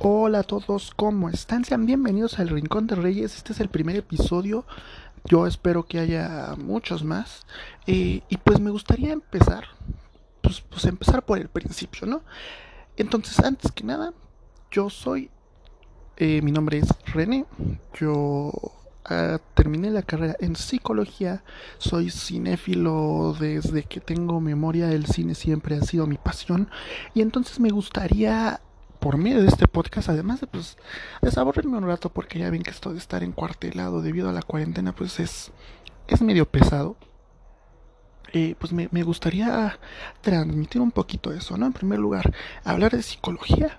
Hola a todos, ¿cómo están? Sean bienvenidos al Rincón de Reyes. Este es el primer episodio. Yo espero que haya muchos más. Y pues me gustaría empezar, pues, pues, empezar por el principio, ¿no? Entonces, antes que nada, yo soy, eh, mi nombre es René. Yo ah, terminé la carrera en psicología. Soy cinéfilo desde que tengo memoria. El cine siempre ha sido mi pasión. Y entonces me gustaría por medio de este podcast, además de pues desaburrirme un rato porque ya ven que esto de estar encuartelado debido a la cuarentena pues es, es medio pesado. Eh, pues me, me, gustaría transmitir un poquito eso, ¿no? En primer lugar, hablar de psicología,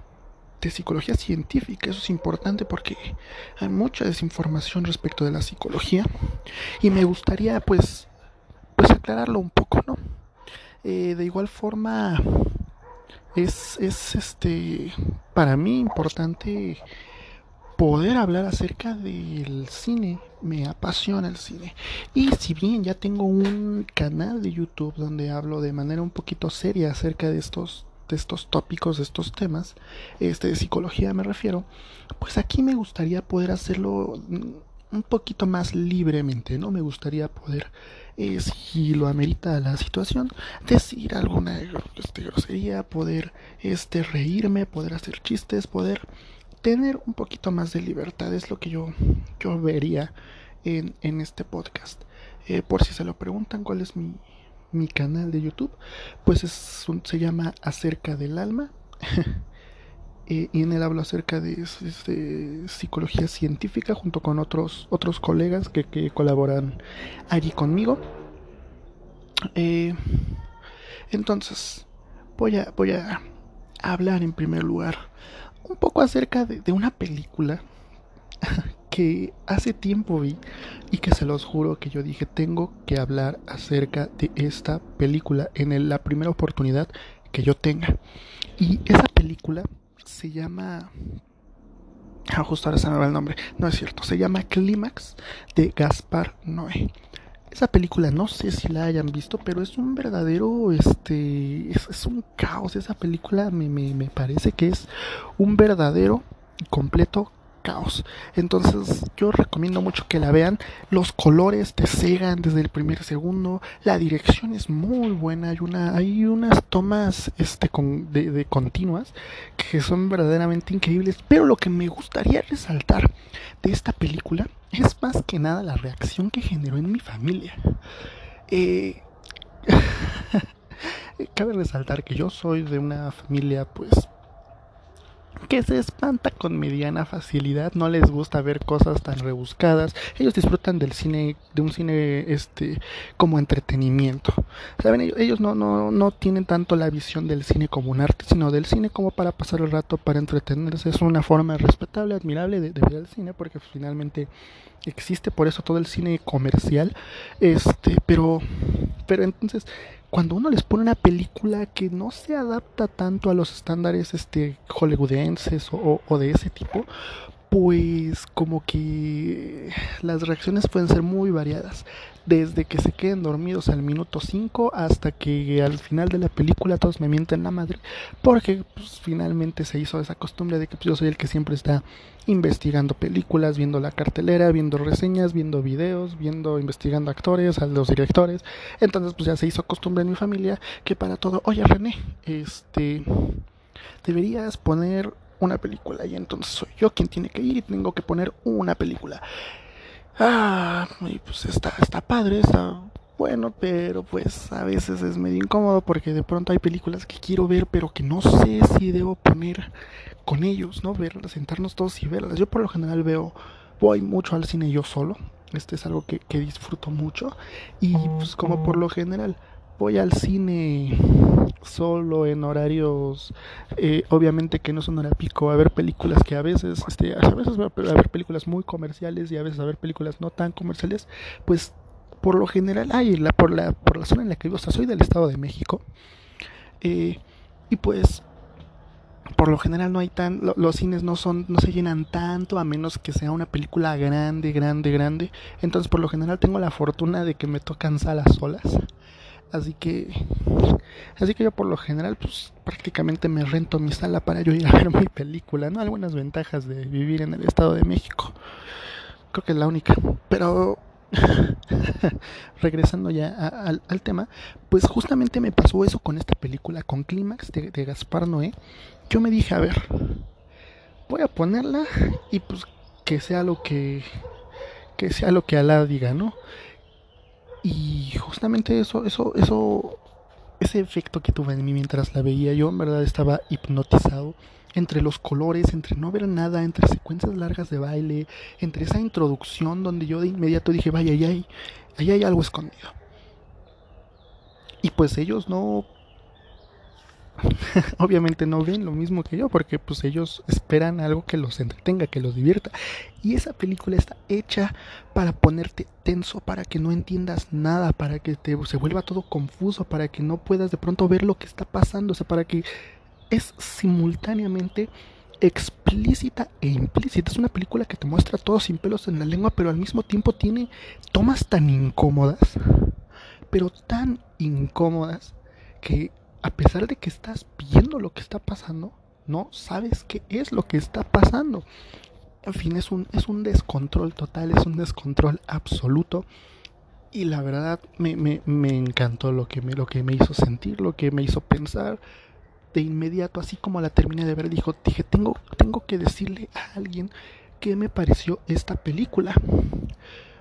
de psicología científica, eso es importante porque hay mucha desinformación respecto de la psicología y me gustaría pues, pues aclararlo un poco, ¿no? Eh, de igual forma, es, es este para mí importante poder hablar acerca del cine. Me apasiona el cine. Y si bien ya tengo un canal de YouTube donde hablo de manera un poquito seria acerca de estos de estos tópicos, de estos temas, este de psicología me refiero, pues aquí me gustaría poder hacerlo un poquito más libremente, ¿no? Me gustaría poder, eh, si lo amerita la situación, decir alguna este, grosería, poder este, reírme, poder hacer chistes, poder tener un poquito más de libertad, es lo que yo, yo vería en, en este podcast. Eh, por si se lo preguntan cuál es mi, mi canal de YouTube, pues es, se llama Acerca del Alma. Eh, y en él hablo acerca de, psicología científica junto con otros, otros colegas que, colaboran allí conmigo. Eh, entonces, voy a, voy a hablar en primer lugar un poco acerca de una película que hace tiempo vi y que se los juro que yo dije tengo que hablar acerca de esta película en la primera oportunidad que yo tenga. Y esa película se llama... Ah, justo ahora se me va el nombre. No es cierto. Se llama Clímax de Gaspar Noé. Esa película no sé si la hayan visto, pero es un verdadero, este, es, un caos. Esa película me, me, me parece que es un verdadero y completo Entonces yo recomiendo mucho que la vean. Los colores te cegan desde el primer segundo. La dirección es muy buena. Hay hay unas tomas este de continuas que son verdaderamente increíbles. Pero lo que me gustaría resaltar de esta película es más que nada la reacción que generó en mi familia. Eh, cabe resaltar que yo soy de una familia pues que se espanta con mediana facilidad, no les gusta ver cosas tan rebuscadas, ellos disfrutan del cine, de un cine este como entretenimiento. Saben, ellos, no, no, no tienen tanto la visión del cine como un arte, sino del cine como para pasar el rato, para entretenerse. Es una forma respetable, admirable de, de ver el cine, porque finalmente existe por eso todo el cine comercial. Este, pero, pero entonces cuando uno les pone una película que no se adapta tanto a los estándares este hollywoodenses o, o, de ese tipo, pues como que las reacciones pueden ser muy variadas. Desde que se queden dormidos al minuto 5 hasta que al final de la película todos me mienten la madre. Porque pues, finalmente se hizo esa costumbre de que pues, yo soy el que siempre está investigando películas, viendo la cartelera, viendo reseñas, viendo videos, viendo, investigando actores, a los directores. Entonces pues ya se hizo costumbre en mi familia que para todo, oye René, este, deberías poner una película y entonces soy yo quien tiene que ir y tengo que poner una película. Ah, y pues está, está padre, está bueno, pero pues a veces es medio incómodo porque de pronto hay películas que quiero ver pero que no sé si debo poner con ellos, ¿no? Verlas, sentarnos todos y verlas. Yo por lo general veo, voy mucho al cine yo solo, este es algo que, que disfruto mucho y pues como por lo general voy al cine solo en horarios eh, obviamente que no son hora pico a ver películas que a veces este a veces a ver películas muy comerciales y a veces a ver películas no tan comerciales pues por lo general ay la por la por la zona en la que vivo o sea soy del estado de México eh, y pues por lo general no hay tan los cines no son no se llenan tanto a menos que sea una película grande grande grande entonces por lo general tengo la fortuna de que me tocan salas solas Así que así que yo por lo general pues prácticamente me rento mi sala para yo ir a ver mi película, ¿no? Algunas ventajas de vivir en el Estado de México. Creo que es la única, pero regresando ya al, tema, pues justamente me pasó eso con esta película, con Clímax de, Gaspar Noé. Yo me dije, a ver, voy a ponerla y pues que sea lo que que sea lo que Alá diga, ¿no? Y justamente eso, eso, eso, ese efecto que tuve en mí mientras la veía, yo en verdad estaba hipnotizado entre los colores, entre no ver nada, entre secuencias largas de baile, entre esa introducción donde yo de inmediato dije, vaya, ahí hay, ahí hay algo escondido. Y pues ellos no obviamente no ven lo mismo que yo porque pues ellos esperan algo que los entretenga, que los divierta. Y esa película está hecha para ponerte tenso, para que no entiendas nada, para que te, se vuelva todo confuso, para que no puedas de pronto ver lo que está pasando, o sea, para que es simultáneamente explícita e implícita. Es una película que te muestra todo sin pelos en la lengua, pero al mismo tiempo tiene tomas tan incómodas, pero tan incómodas que a pesar de que estás viendo lo que está pasando, no sabes qué es lo que está pasando. En fin, es un, es un descontrol total, es un descontrol absoluto. Y la verdad me, me, me encantó lo que me, lo que me hizo sentir, lo que me hizo pensar. De inmediato, así como la terminé de ver, dijo, dije, tengo, tengo que decirle a alguien qué me pareció esta película.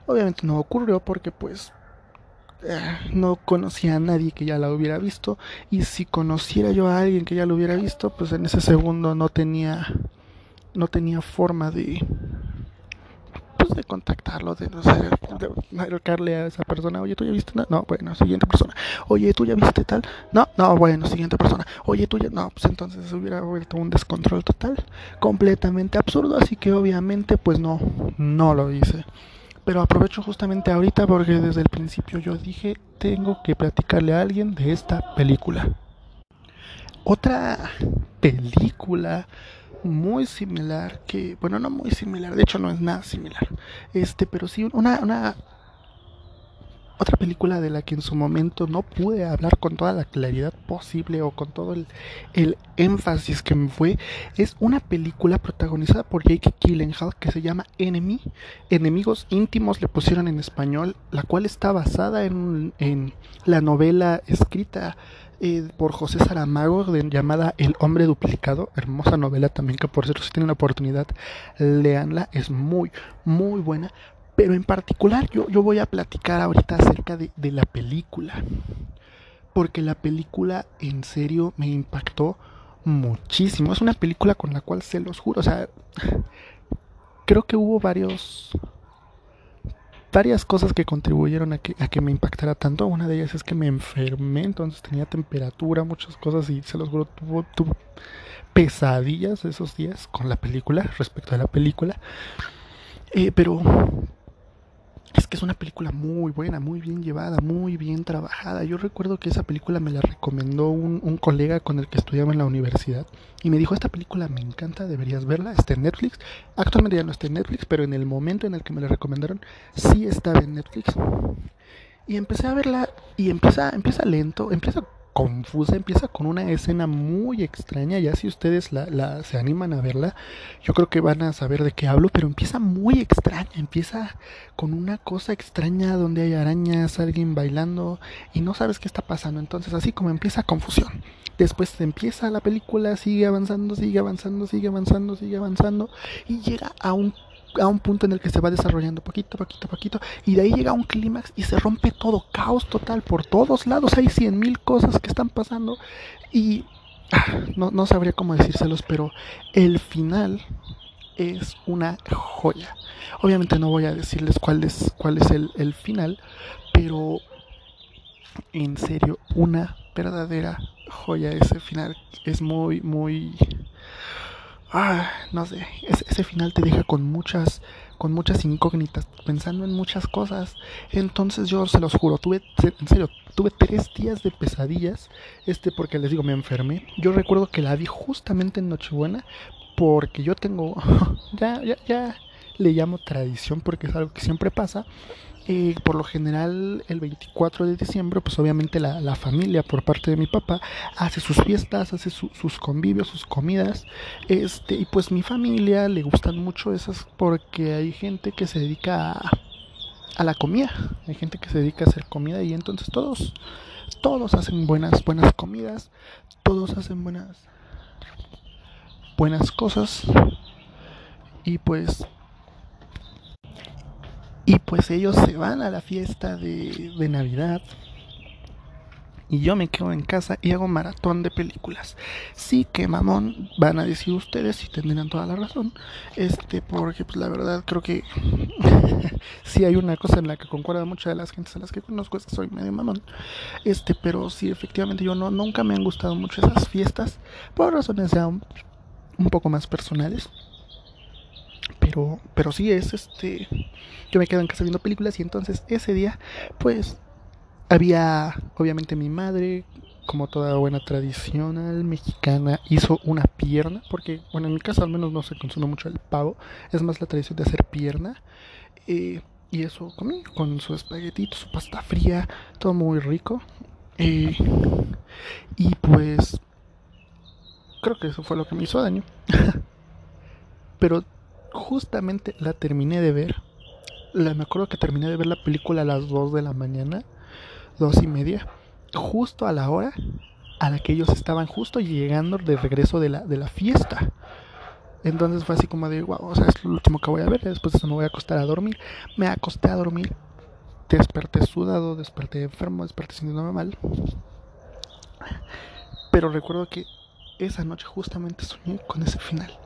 Obviamente no ocurrió porque pues no conocía a nadie que ya la hubiera visto y si conociera yo a alguien que ya lo hubiera visto pues en ese segundo no tenía no tenía forma de pues de contactarlo de no sé de marcarle a esa persona oye tú ya viste no bueno siguiente persona. Oye tú ya viste tal no no bueno siguiente persona. Oye tú ya no pues entonces hubiera vuelto un descontrol total completamente absurdo así que obviamente pues no no lo hice pero aprovecho justamente ahorita porque desde el principio yo dije, tengo que platicarle a alguien de esta película. Otra película muy similar que, bueno, no muy similar, de hecho no es nada similar. Este, pero sí una, una otra película de la que en su momento no pude hablar con toda la claridad posible o con todo el, énfasis que me fue es una película protagonizada por Jake Gyllenhaal que se llama Enemy, Enemigos íntimos le pusieron en español, la cual está basada en, en la novela escrita eh, por José Saramago llamada El hombre duplicado, hermosa novela también que por cierto si tienen la oportunidad leanla, es muy muy buena, pero en particular yo, yo voy a platicar ahorita acerca de, de la película. Porque la película en serio me impactó muchísimo. Es una película con la cual se los juro. O sea, creo que hubo varios varias cosas que contribuyeron a que, a que me impactara tanto. Una de ellas es que me enfermé, entonces tenía temperatura, muchas cosas y se los juro, tuvo, pesadillas esos días con la película, respecto a la película. Eh, pero es que es una película muy buena, muy bien llevada, muy bien trabajada. Yo recuerdo que esa película me la recomendó un, colega con el que estudiaba en la universidad y me dijo, esta película me encanta, deberías verla, está en Netflix. Actualmente ya no está en Netflix, pero en el momento en el que me la recomendaron, sí estaba en Netflix. Y empecé a verla y empieza, empieza lento, empieza confusa, empieza con una escena muy extraña, ya si ustedes la, la, se animan a verla, yo creo que van a saber de qué hablo, pero empieza muy extraña, empieza con una cosa extraña donde hay arañas, alguien bailando y no sabes qué está pasando, entonces así como empieza confusión. Después empieza la película, sigue avanzando, sigue avanzando, sigue avanzando, sigue avanzando y llega a un a un punto en el que se va desarrollando poquito, poquito, poquito, y de ahí llega un clímax y se rompe todo, caos total por todos lados, hay cien mil cosas que están pasando y ah, no, no sabría cómo decírselos, pero el final es una joya. Obviamente no voy a decirles cuál es, cuál es el, el final, pero en serio, una verdadera joya ese final. Es muy, muy ah, no sé, ese, ese, final te deja con muchas, con muchas incógnitas, pensando en muchas cosas. Entonces yo se los juro, tuve, en serio, tuve tres días de pesadillas, este porque les digo, me enfermé. Yo recuerdo que la vi justamente en Nochebuena, porque yo tengo, ya, ya, ya le llamo tradición porque es algo que siempre pasa. Por lo general, el 24 de diciembre, pues obviamente la, la familia por parte de mi papá hace sus fiestas, hace sus convivios, sus comidas. Este, y pues mi familia le gustan mucho esas porque hay gente que se dedica a, a la comida. Hay gente que se dedica a hacer comida y entonces todos, todos hacen buenas, buenas comidas, todos hacen buenas, buenas cosas. Y pues y pues ellos se van a la fiesta de, Navidad. Y yo me quedo en casa y hago maratón de películas. Sí que mamón, van a decir ustedes y tendrán toda la razón. Este, porque pues la verdad creo que sí hay una cosa en la que concuerda muchas de las gentes a las que conozco es que soy medio mamón. Este, pero sí efectivamente yo no nunca me han gustado mucho esas fiestas por razones ya un poco más personales. Pero, pero sí es este. Yo me quedo en casa viendo películas y entonces ese día, pues, había, obviamente, mi madre, como toda buena tradicional mexicana, hizo una pierna, porque, bueno, en mi casa al menos no se consume mucho el pavo, es más la tradición de hacer pierna. Eh, y eso comí con su espaguetito, su pasta fría, todo muy rico. Eh, y pues, creo que eso fue lo que me hizo daño. Pero justamente la terminé de ver. La, me acuerdo que terminé de ver la película a las 2 de la mañana, dos y media, justo a la hora a la que ellos estaban justo llegando de regreso de la, de la fiesta. Entonces fue así como de, wow, o sea, es lo último que voy a ver, después de eso me voy a acostar a dormir. Me acosté a dormir, desperté sudado, desperté enfermo, desperté sintiéndome mal. Pero recuerdo que esa noche justamente soñé con ese final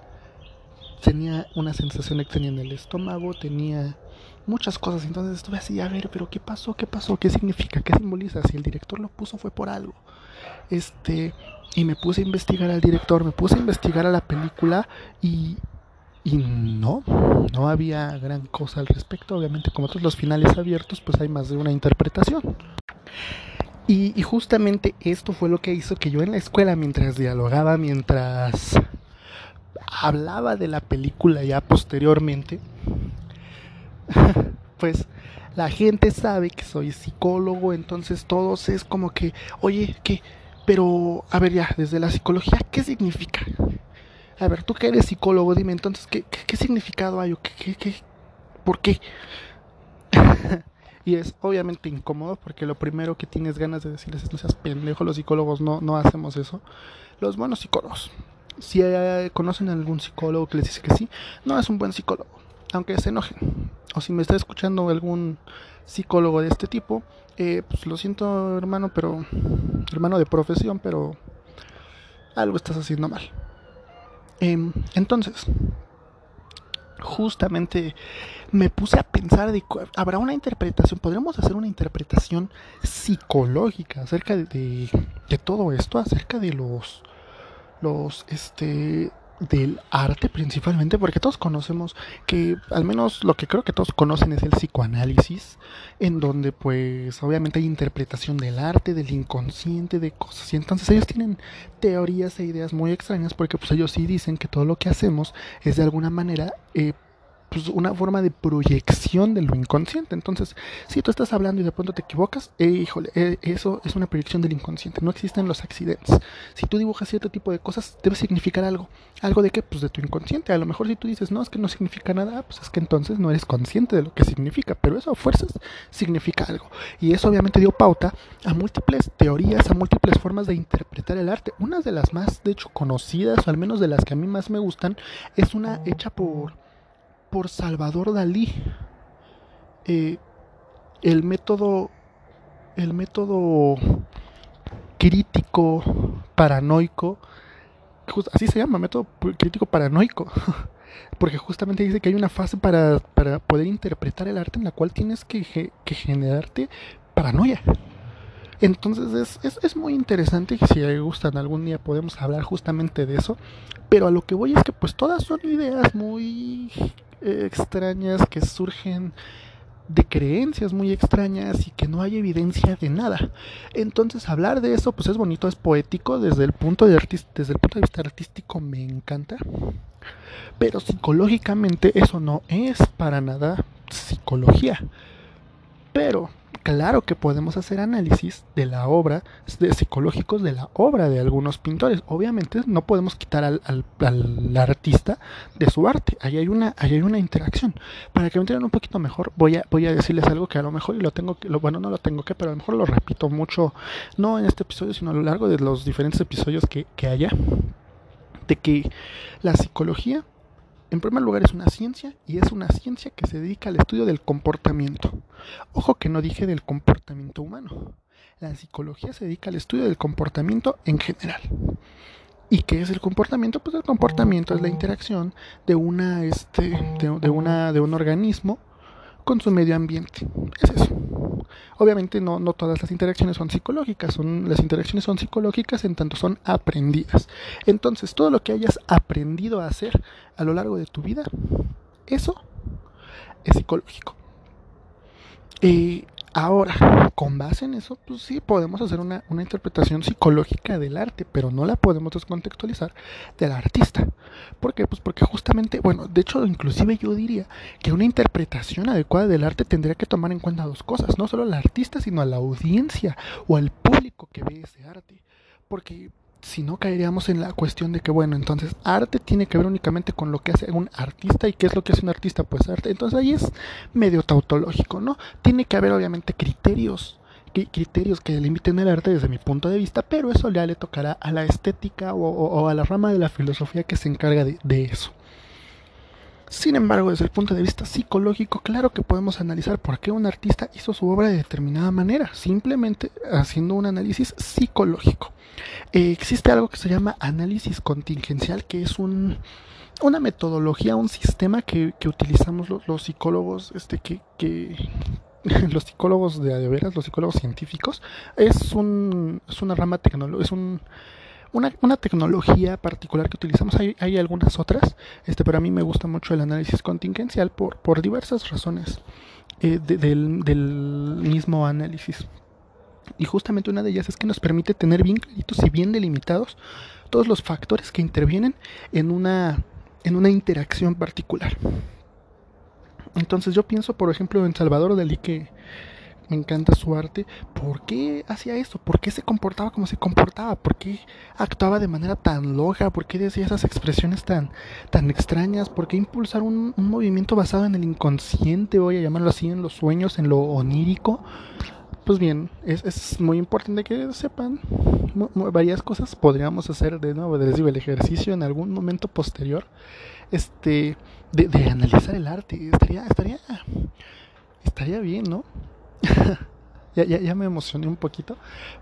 tenía una sensación extraña en el estómago, tenía muchas cosas. Entonces estuve así, a ver, pero ¿qué pasó? ¿Qué pasó? ¿Qué significa? ¿Qué simboliza? Si el director lo puso fue por algo. Este, y me puse a investigar al director, me puse a investigar a la película y, y no, no había gran cosa al respecto. Obviamente, como todos los finales abiertos, pues hay más de una interpretación. Y, y justamente esto fue lo que hizo que yo en la escuela, mientras dialogaba, mientras hablaba de la película ya posteriormente, pues la gente sabe que soy psicólogo, entonces todos es como que, oye, ¿qué? Pero, a ver ya, desde la psicología, ¿qué significa? A ver, tú que eres psicólogo, dime entonces, ¿qué, qué, significado hay o qué, qué, qué, por qué? y es obviamente incómodo porque lo primero que tienes ganas de decirles es no seas pendejo, los psicólogos no, no hacemos eso. Los buenos psicólogos si eh, conocen a algún psicólogo que les dice que sí, no es un buen psicólogo, aunque se enojen. O si me está escuchando algún psicólogo de este tipo, eh, pues lo siento hermano, pero hermano de profesión, pero algo estás haciendo mal. Eh, entonces, justamente me puse a pensar de habrá una interpretación, podríamos hacer una interpretación psicológica acerca de, de todo esto, acerca de los los este del arte principalmente, porque todos conocemos que, al menos lo que creo que todos conocen es el psicoanálisis, en donde pues obviamente hay interpretación del arte, del inconsciente, de cosas, y entonces ellos tienen teorías e ideas muy extrañas, porque pues ellos sí dicen que todo lo que hacemos es de alguna manera eh, pues, una forma de proyección de lo inconsciente. Entonces, si tú estás hablando y de pronto te equivocas, eh, híjole, eh, eso es una proyección del inconsciente. No existen los accidentes. Si tú dibujas cierto tipo de cosas, debe significar algo. ¿Algo de qué? Pues de tu inconsciente. A lo mejor si tú dices, no, es que no significa nada, pues es que entonces no eres consciente de lo que significa. Pero eso a fuerzas significa algo. Y eso obviamente dio pauta a múltiples teorías, a múltiples formas de interpretar el arte. Una de las más, de hecho, conocidas, o al menos de las que a mí más me gustan, es una hecha por por Salvador Dalí. Eh, el método, el método crítico paranoico, así se llama, método crítico paranoico, porque justamente dice que hay una fase para, para poder interpretar el arte en la cual tienes que, que generarte paranoia. Entonces es, es, es, muy interesante y si gustan algún día podemos hablar justamente de eso. Pero a lo que voy es que pues todas son ideas muy extrañas que surgen de creencias muy extrañas y que no hay evidencia de nada. Entonces hablar de eso pues es bonito, es poético, desde el punto de, desde el punto de vista artístico me encanta. Pero psicológicamente eso no es para nada psicología. Pero claro que podemos hacer análisis de la obra, de psicológicos de la obra de algunos pintores. Obviamente no podemos quitar al, al, artista de su arte. Ahí hay una, hay una interacción. Para que me entiendan un poquito mejor, voy a, voy a decirles algo que a lo mejor y lo tengo que, bueno, no lo tengo que, pero a lo mejor lo repito mucho, no en este episodio, sino a lo largo de los diferentes episodios que, que haya, de que la psicología en primer lugar es una ciencia y es una ciencia que se dedica al estudio del comportamiento. Ojo que no dije del comportamiento humano. La psicología se dedica al estudio del comportamiento en general. ¿Y qué es el comportamiento? Pues el comportamiento es la interacción de una este de, una de un organismo con su medio ambiente. Es eso. Obviamente no, no todas las interacciones son psicológicas, son, las interacciones son psicológicas en tanto son aprendidas. Entonces, todo lo que hayas aprendido a hacer a lo largo de tu vida, eso es psicológico. Eh, Ahora, con base en eso, pues sí, podemos hacer una, interpretación psicológica del arte, pero no la podemos descontextualizar del artista. ¿Por qué? Pues porque justamente, bueno, de hecho, inclusive yo diría que una interpretación adecuada del arte tendría que tomar en cuenta dos cosas, no solo al artista, sino a la audiencia o al público que ve ese arte. Porque si no caeríamos en la cuestión de que, bueno, entonces arte tiene que ver únicamente con lo que hace un artista y qué es lo que hace un artista, pues arte. Entonces ahí es medio tautológico, ¿no? Tiene que haber obviamente criterios, criterios que limiten el arte desde mi punto de vista, pero eso ya le tocará a la estética o, a la rama de la filosofía que se encarga de eso. Sin embargo, desde el punto de vista psicológico, claro que podemos analizar por qué un artista hizo su obra de determinada manera, simplemente haciendo un análisis psicológico. Eh, existe algo que se llama análisis contingencial, que es un, una metodología, un sistema que, utilizamos los, psicólogos, este, que, que los psicólogos de, de veras, los psicólogos científicos, es, un, es una rama tecnológica, es un una, una tecnología particular que utilizamos, hay, hay, algunas otras, este, pero a mí me gusta mucho el análisis contingencial por, por diversas razones eh, del, del mismo análisis. Y justamente una de ellas es que nos permite tener bien claritos y bien delimitados todos los factores que intervienen en una, en una interacción particular. Entonces yo pienso, por ejemplo, en Salvador Dalí que me encanta su arte. ¿Por qué hacía esto? ¿Por qué se comportaba como se comportaba? ¿Por qué actuaba de manera tan loca? ¿Por qué decía esas expresiones tan, tan extrañas? ¿Por qué impulsar un, movimiento basado en el inconsciente, voy a llamarlo así, en los sueños, en lo onírico? Pues bien, es, es muy importante que sepan varias cosas. Podríamos hacer de nuevo, les digo, el ejercicio en algún momento posterior este, de, de analizar el arte. Estaría, estaría, estaría bien, ¿no? ya, ya, me emocioné un poquito,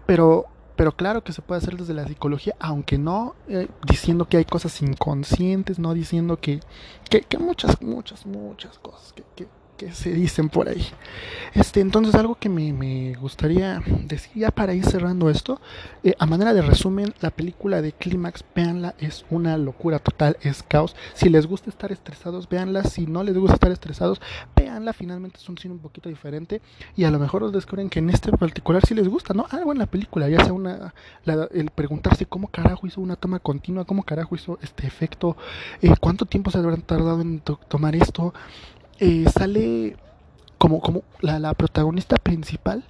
pero, pero claro que se puede hacer desde la psicología, aunque no eh, diciendo que hay cosas inconscientes, no diciendo que, que, que muchas, muchas, muchas cosas que, que se dicen por ahí. Este, entonces algo que me, me gustaría decir ya para ir cerrando esto, eh, a manera de resumen, la película de Clímax, véanla, es una locura total, es caos. Si les gusta estar estresados, véanla. Si no les gusta estar estresados, véanla. Finalmente es un cine un poquito diferente y a lo mejor os descubren que en este particular sí les gusta, ¿no? Algo en la película, ya sea una, el preguntarse cómo carajo hizo una toma continua, cómo carajo hizo este efecto, eh, cuánto tiempo se habrán tardado en tomar esto. Eh, sale como, como la, la, protagonista principal.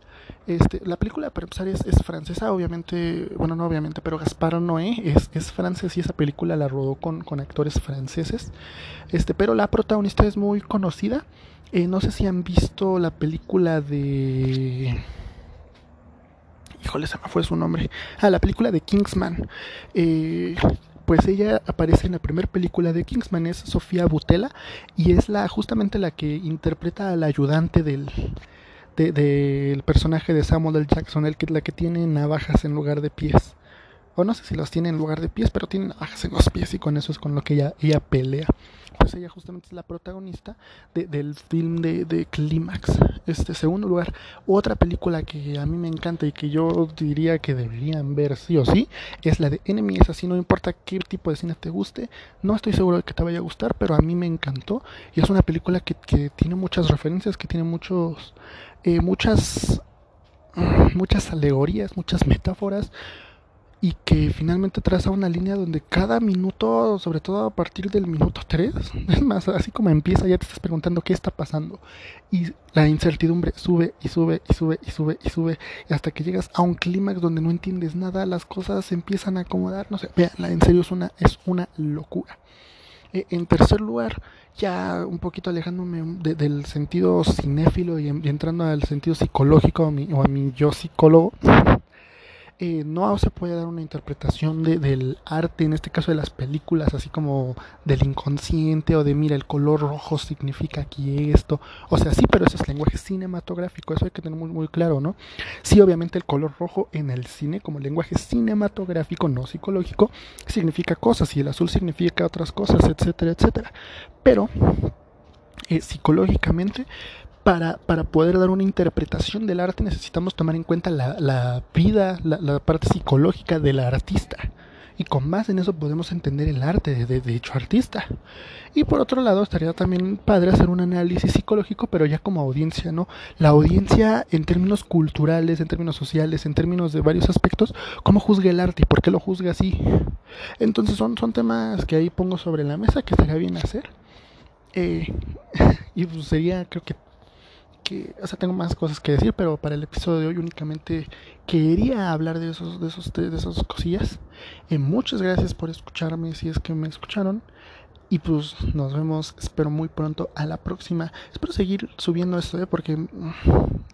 Este, la película para empezar es, es, francesa, obviamente, bueno no obviamente, pero Gaspar Noé es, es francés y esa película la rodó con, con actores franceses. Este, pero la protagonista es muy conocida. Eh, no sé si han visto la película de híjole, se me fue su nombre. Ah, la película de Kingsman. Eh, pues ella aparece en la primera película de Kingsman, es Sofía Butela y es la justamente la que interpreta al ayudante del, personaje de Samuel L. Jackson, el que, la que tiene navajas en lugar de pies. O no sé si los tiene en lugar de pies, pero tiene navajas en los pies y con eso es con lo que ella, ella pelea pues ella justamente es la protagonista del film de, de Clímax. Este segundo lugar, otra película que a mí me encanta y que yo diría que deberían ver sí o sí, es la de Enemy. Es así, no importa qué tipo de cine te guste, no estoy seguro de que te vaya a gustar, pero a mí me encantó. Y es una película que, que tiene muchas referencias, que tiene muchos, eh, muchas, muchas alegorías, muchas metáforas y que finalmente traza una línea donde cada minuto, sobre todo a partir del minuto 3, es más, así como empieza ya te estás preguntando qué está pasando y la incertidumbre sube y sube y sube y sube y sube hasta que llegas a un clímax donde no entiendes nada, las cosas empiezan a acomodar, no sé, en serio es una, es una locura. Eh, en tercer lugar, ya un poquito alejándome del sentido cinéfilo y, entrando al sentido psicológico o a mi yo psicólogo, eh, no se puede dar una interpretación de, del arte, en este caso de las películas, así como del inconsciente o de mira, el color rojo significa aquí esto. O sea, sí, pero eso es lenguaje cinematográfico, eso hay que tener muy, muy claro, ¿no? Sí, obviamente el color rojo en el cine, como lenguaje cinematográfico, no psicológico, significa cosas y el azul significa otras cosas, etcétera, etcétera. Pero eh, psicológicamente para, para, poder dar una interpretación del arte necesitamos tomar en cuenta la, la vida, la, parte psicológica del artista. Y con más en eso podemos entender el arte de, de, dicho artista. Y por otro lado, estaría también padre hacer un análisis psicológico, pero ya como audiencia, ¿no? La audiencia en términos culturales, en términos sociales, en términos de varios aspectos, ¿cómo juzga el arte y por qué lo juzga así? Entonces son, son temas que ahí pongo sobre la mesa que estaría bien hacer. Eh, y pues sería, creo que o sea, tengo más cosas que decir, pero para el episodio de hoy únicamente quería hablar de esos, de esos, de esas cosillas. Eh, muchas gracias por escucharme, si es que me escucharon. Y pues nos vemos, espero muy pronto a la próxima. Espero seguir subiendo esto, ¿eh? porque mm,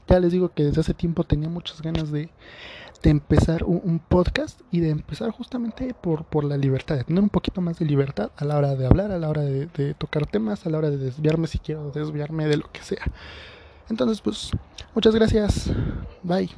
ya les digo que desde hace tiempo tenía muchas ganas de, de empezar un, podcast y de empezar justamente por, por la libertad, de tener un poquito más de libertad a la hora de hablar, a la hora de, de tocar temas, a la hora de desviarme si quiero desviarme de lo que sea. Entonces, pues, muchas gracias. Bye.